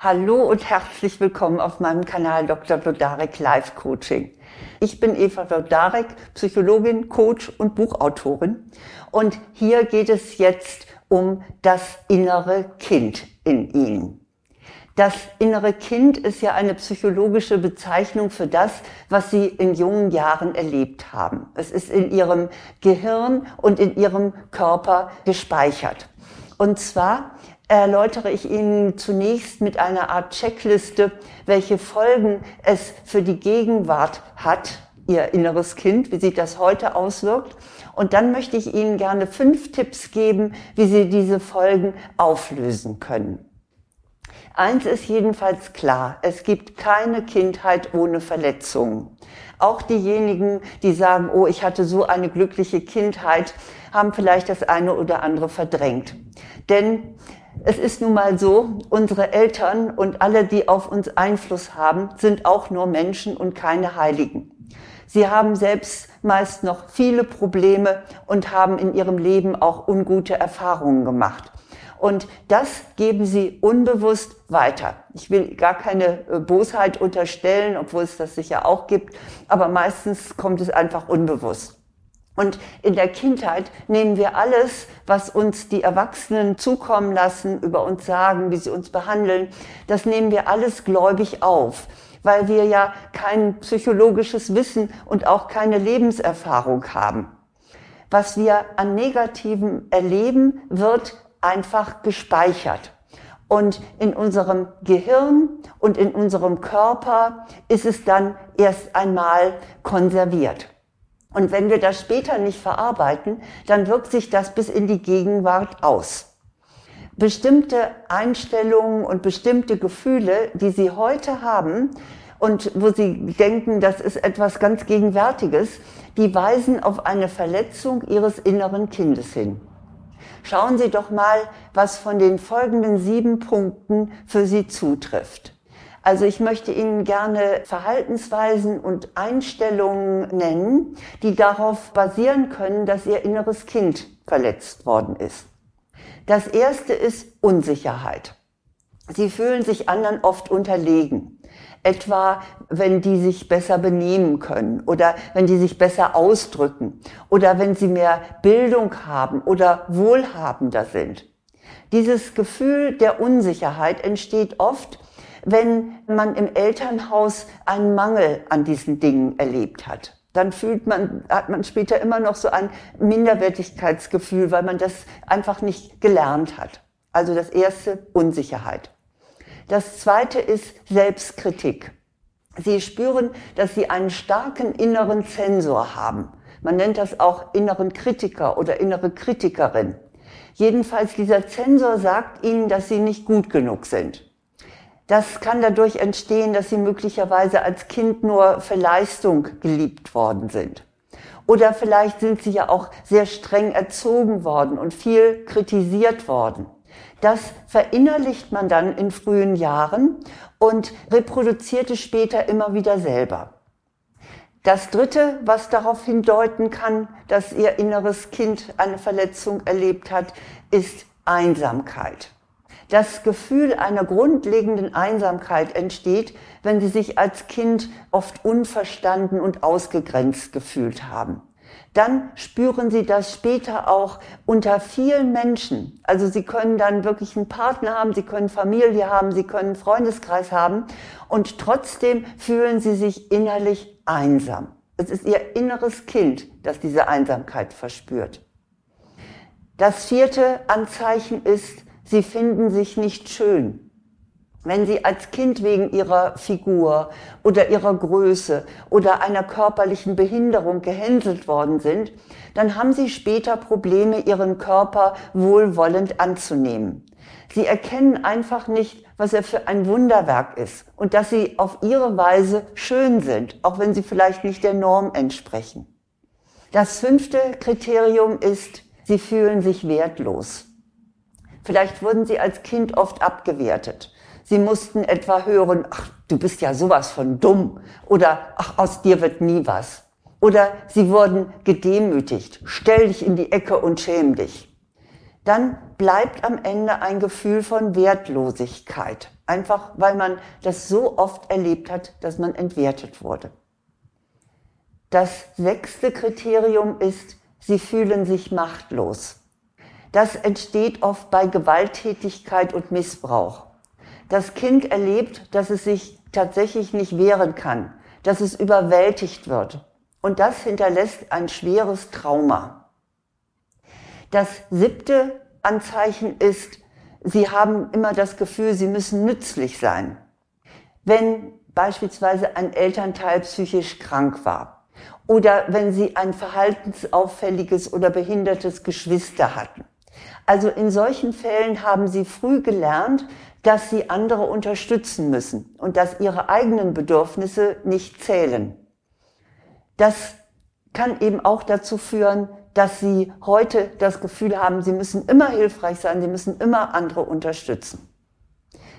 Hallo und herzlich willkommen auf meinem Kanal Dr. Blodarek Life Coaching. Ich bin Eva Blodarek, Psychologin, Coach und Buchautorin. Und hier geht es jetzt um das innere Kind in Ihnen. Das innere Kind ist ja eine psychologische Bezeichnung für das, was Sie in jungen Jahren erlebt haben. Es ist in Ihrem Gehirn und in Ihrem Körper gespeichert. Und zwar erläutere ich Ihnen zunächst mit einer Art Checkliste, welche Folgen es für die Gegenwart hat, Ihr inneres Kind, wie sich das heute auswirkt. Und dann möchte ich Ihnen gerne fünf Tipps geben, wie Sie diese Folgen auflösen können. Eins ist jedenfalls klar, es gibt keine Kindheit ohne Verletzungen. Auch diejenigen, die sagen, oh, ich hatte so eine glückliche Kindheit, haben vielleicht das eine oder andere verdrängt. Denn es ist nun mal so, unsere Eltern und alle, die auf uns Einfluss haben, sind auch nur Menschen und keine Heiligen. Sie haben selbst meist noch viele Probleme und haben in ihrem Leben auch ungute Erfahrungen gemacht. Und das geben sie unbewusst weiter. Ich will gar keine äh, Bosheit unterstellen, obwohl es das sicher auch gibt, aber meistens kommt es einfach unbewusst. Und in der Kindheit nehmen wir alles, was uns die Erwachsenen zukommen lassen, über uns sagen, wie sie uns behandeln, das nehmen wir alles gläubig auf, weil wir ja kein psychologisches Wissen und auch keine Lebenserfahrung haben. Was wir an Negativen erleben, wird einfach gespeichert. Und in unserem Gehirn und in unserem Körper ist es dann erst einmal konserviert. Und wenn wir das später nicht verarbeiten, dann wirkt sich das bis in die Gegenwart aus. Bestimmte Einstellungen und bestimmte Gefühle, die Sie heute haben und wo Sie denken, das ist etwas ganz Gegenwärtiges, die weisen auf eine Verletzung Ihres inneren Kindes hin. Schauen Sie doch mal, was von den folgenden sieben Punkten für Sie zutrifft. Also ich möchte Ihnen gerne Verhaltensweisen und Einstellungen nennen, die darauf basieren können, dass Ihr inneres Kind verletzt worden ist. Das erste ist Unsicherheit. Sie fühlen sich anderen oft unterlegen. Etwa, wenn die sich besser benehmen können oder wenn die sich besser ausdrücken oder wenn sie mehr Bildung haben oder wohlhabender sind. Dieses Gefühl der Unsicherheit entsteht oft, wenn man im Elternhaus einen Mangel an diesen Dingen erlebt hat. Dann fühlt man, hat man später immer noch so ein Minderwertigkeitsgefühl, weil man das einfach nicht gelernt hat. Also das erste, Unsicherheit. Das zweite ist Selbstkritik. Sie spüren, dass Sie einen starken inneren Zensor haben. Man nennt das auch inneren Kritiker oder innere Kritikerin. Jedenfalls dieser Zensor sagt Ihnen, dass Sie nicht gut genug sind. Das kann dadurch entstehen, dass sie möglicherweise als Kind nur für Leistung geliebt worden sind. Oder vielleicht sind sie ja auch sehr streng erzogen worden und viel kritisiert worden. Das verinnerlicht man dann in frühen Jahren und reproduziert es später immer wieder selber. Das Dritte, was darauf hindeuten kann, dass ihr inneres Kind eine Verletzung erlebt hat, ist Einsamkeit. Das Gefühl einer grundlegenden Einsamkeit entsteht, wenn sie sich als Kind oft unverstanden und ausgegrenzt gefühlt haben. Dann spüren sie das später auch unter vielen Menschen. Also sie können dann wirklich einen Partner haben, sie können Familie haben, sie können Freundeskreis haben und trotzdem fühlen sie sich innerlich einsam. Es ist ihr inneres Kind, das diese Einsamkeit verspürt. Das vierte Anzeichen ist, sie finden sich nicht schön. Wenn sie als Kind wegen ihrer Figur oder ihrer Größe oder einer körperlichen Behinderung gehänselt worden sind, dann haben sie später Probleme, ihren Körper wohlwollend anzunehmen. Sie erkennen einfach nicht, was er für ein Wunderwerk ist und dass sie auf ihre Weise schön sind, auch wenn sie vielleicht nicht der Norm entsprechen. Das fünfte Kriterium ist, sie fühlen sich wertlos. Vielleicht wurden sie als Kind oft abgewertet. Sie mussten etwa hören, ach, du bist ja sowas von dumm oder ach, aus dir wird nie was. Oder sie wurden gedemütigt, stell dich in die Ecke und schäm dich. Dann bleibt am Ende ein Gefühl von Wertlosigkeit. Einfach weil man das so oft erlebt hat, dass man entwertet wurde. Das sechste Kriterium ist, sie fühlen sich machtlos. Das entsteht oft bei Gewalttätigkeit und Missbrauch. Das Kind erlebt, dass es sich tatsächlich nicht wehren kann, dass es überwältigt wird. Und das hinterlässt ein schweres Trauma. Das siebte Anzeichen ist, sie haben immer das Gefühl, sie müssen nützlich sein. Wenn beispielsweise ein Elternteil psychisch krank war oder wenn sie ein verhaltensauffälliges oder behindertes Geschwister hatten. Also in solchen Fällen haben sie früh gelernt, dass sie andere unterstützen müssen und dass ihre eigenen Bedürfnisse nicht zählen. Das kann eben auch dazu führen, dass sie heute das Gefühl haben, sie müssen immer hilfreich sein, sie müssen immer andere unterstützen.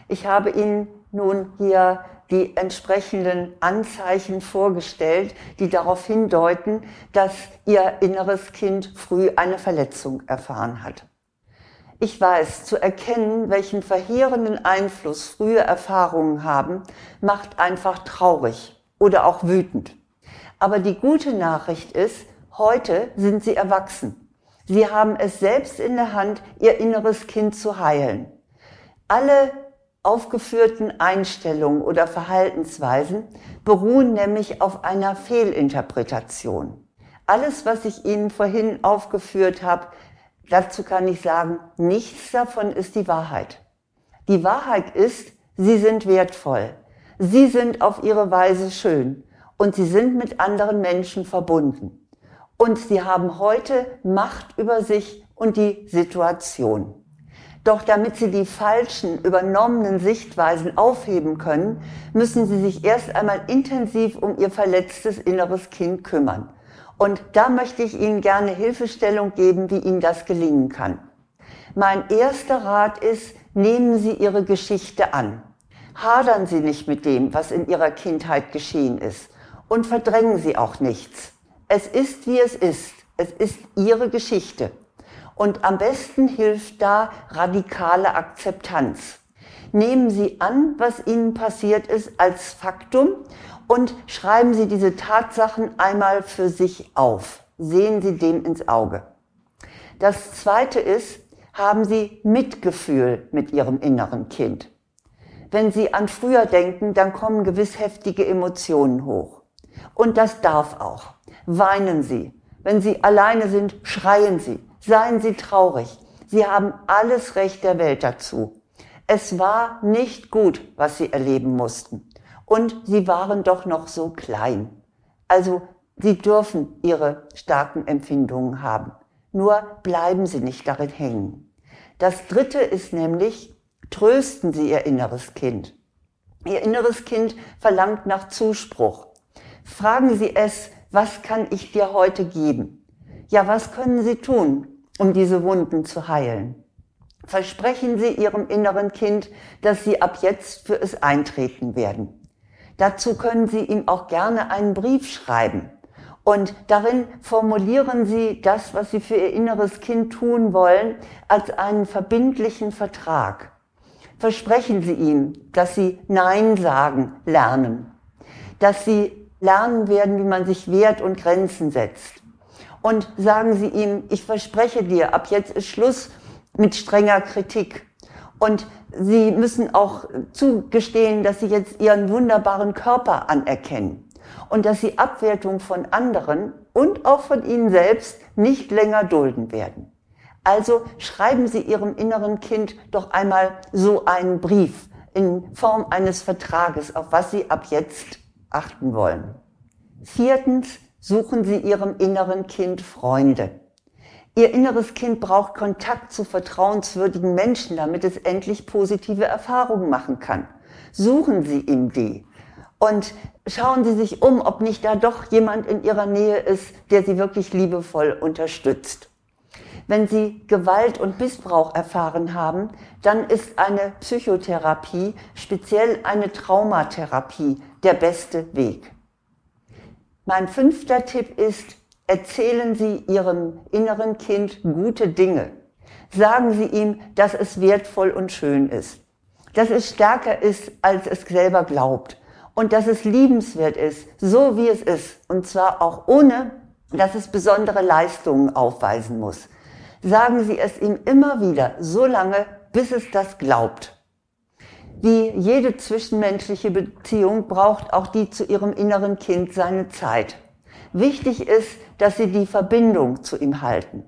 Ich habe Ihnen nun hier die entsprechenden Anzeichen vorgestellt, die darauf hindeuten, dass Ihr inneres Kind früh eine Verletzung erfahren hat. Ich weiß, zu erkennen, welchen verheerenden Einfluss frühe Erfahrungen haben, macht einfach traurig oder auch wütend. Aber die gute Nachricht ist, heute sind sie erwachsen. Sie haben es selbst in der Hand, ihr inneres Kind zu heilen. Alle aufgeführten Einstellungen oder Verhaltensweisen beruhen nämlich auf einer Fehlinterpretation. Alles, was ich Ihnen vorhin aufgeführt habe, Dazu kann ich sagen, nichts davon ist die Wahrheit. Die Wahrheit ist, sie sind wertvoll. Sie sind auf ihre Weise schön und sie sind mit anderen Menschen verbunden. Und sie haben heute Macht über sich und die Situation. Doch damit sie die falschen, übernommenen Sichtweisen aufheben können, müssen sie sich erst einmal intensiv um ihr verletztes inneres Kind kümmern. Und da möchte ich Ihnen gerne Hilfestellung geben, wie Ihnen das gelingen kann. Mein erster Rat ist, nehmen Sie Ihre Geschichte an. Hadern Sie nicht mit dem, was in Ihrer Kindheit geschehen ist. Und verdrängen Sie auch nichts. Es ist, wie es ist. Es ist Ihre Geschichte. Und am besten hilft da radikale Akzeptanz. Nehmen Sie an, was Ihnen passiert ist, als Faktum und schreiben Sie diese Tatsachen einmal für sich auf. Sehen Sie dem ins Auge. Das zweite ist, haben Sie Mitgefühl mit Ihrem inneren Kind. Wenn Sie an früher denken, dann kommen gewiss heftige Emotionen hoch. Und das darf auch. Weinen Sie. Wenn Sie alleine sind, schreien Sie. Seien Sie traurig. Sie haben alles Recht der Welt dazu. Es war nicht gut, was Sie erleben mussten und sie waren doch noch so klein. Also sie dürfen ihre starken Empfindungen haben. Nur bleiben sie nicht darin hängen. Das dritte ist nämlich, trösten Sie Ihr inneres Kind. Ihr inneres Kind verlangt nach Zuspruch. Fragen Sie es, was kann ich dir heute geben? Ja, was können Sie tun, um diese Wunden zu heilen? Versprechen Sie Ihrem inneren Kind, dass Sie ab jetzt für es eintreten werden. Dazu können Sie ihm auch gerne einen Brief schreiben. Und darin formulieren Sie das, was Sie für Ihr inneres Kind tun wollen, als einen verbindlichen Vertrag. Versprechen Sie ihm, dass Sie Nein sagen lernen, dass Sie lernen werden, wie man sich wehrt und Grenzen setzt. Und sagen Sie ihm, ich verspreche dir, ab jetzt ist Schluss mit strenger Kritik. Und Sie müssen auch zugestehen, dass Sie jetzt Ihren wunderbaren Körper anerkennen und dass Sie Abwertung von anderen und auch von Ihnen selbst nicht länger dulden werden. Also schreiben Sie Ihrem inneren Kind doch einmal so einen Brief in Form eines Vertrages, auf was Sie ab jetzt achten wollen. Viertens, suchen Sie Ihrem inneren Kind Freunde. Ihr inneres Kind braucht Kontakt zu vertrauenswürdigen Menschen, damit es endlich positive Erfahrungen machen kann. Suchen Sie ihm die. Und schauen Sie sich um, ob nicht da doch jemand in Ihrer Nähe ist, der Sie wirklich liebevoll unterstützt. Wenn Sie Gewalt und Missbrauch erfahren haben, dann ist eine Psychotherapie, speziell eine Traumatherapie, der beste Weg. Mein fünfter Tipp ist, Erzählen Sie Ihrem inneren Kind gute Dinge. Sagen Sie ihm, dass es wertvoll und schön ist. dass es stärker ist, als es selber glaubt und dass es liebenswert ist, so wie es ist, und zwar auch ohne, dass es besondere Leistungen aufweisen muss. Sagen Sie es ihm immer wieder, so lange, bis es das glaubt. Wie jede zwischenmenschliche Beziehung braucht auch die zu ihrem inneren Kind seine Zeit. Wichtig ist, dass Sie die Verbindung zu ihm halten.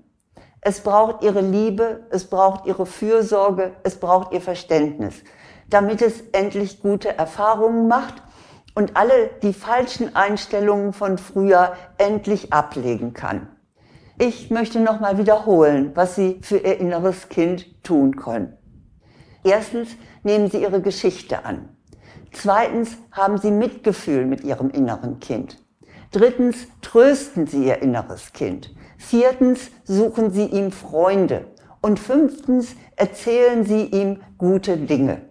Es braucht Ihre Liebe, es braucht Ihre Fürsorge, es braucht Ihr Verständnis, damit es endlich gute Erfahrungen macht und alle die falschen Einstellungen von früher endlich ablegen kann. Ich möchte nochmal wiederholen, was Sie für Ihr inneres Kind tun können. Erstens nehmen Sie Ihre Geschichte an. Zweitens haben Sie Mitgefühl mit Ihrem inneren Kind. Drittens trösten Sie Ihr inneres Kind. Viertens suchen Sie ihm Freunde. Und fünftens erzählen Sie ihm gute Dinge.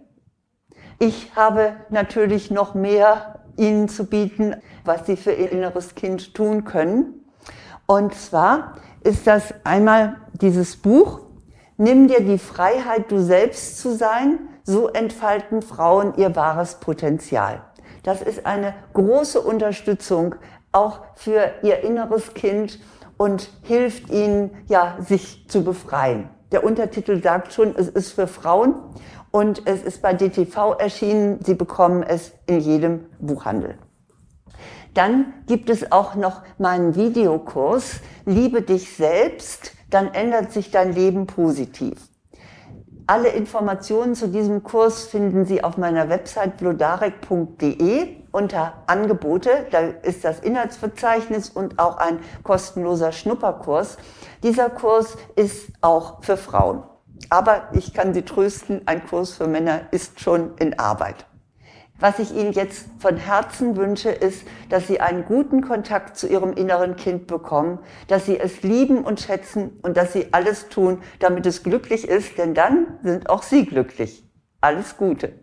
Ich habe natürlich noch mehr Ihnen zu bieten, was Sie für Ihr inneres Kind tun können. Und zwar ist das einmal dieses Buch, Nimm dir die Freiheit, du selbst zu sein, so entfalten Frauen ihr wahres Potenzial. Das ist eine große Unterstützung auch für ihr inneres Kind und hilft ihnen, ja, sich zu befreien. Der Untertitel sagt schon, es ist für Frauen und es ist bei DTV erschienen. Sie bekommen es in jedem Buchhandel. Dann gibt es auch noch meinen Videokurs Liebe dich selbst, dann ändert sich dein Leben positiv. Alle Informationen zu diesem Kurs finden Sie auf meiner Website blodarek.de unter Angebote. Da ist das Inhaltsverzeichnis und auch ein kostenloser Schnupperkurs. Dieser Kurs ist auch für Frauen. Aber ich kann Sie trösten, ein Kurs für Männer ist schon in Arbeit. Was ich Ihnen jetzt von Herzen wünsche, ist, dass Sie einen guten Kontakt zu Ihrem inneren Kind bekommen, dass Sie es lieben und schätzen und dass Sie alles tun, damit es glücklich ist, denn dann sind auch Sie glücklich. Alles Gute.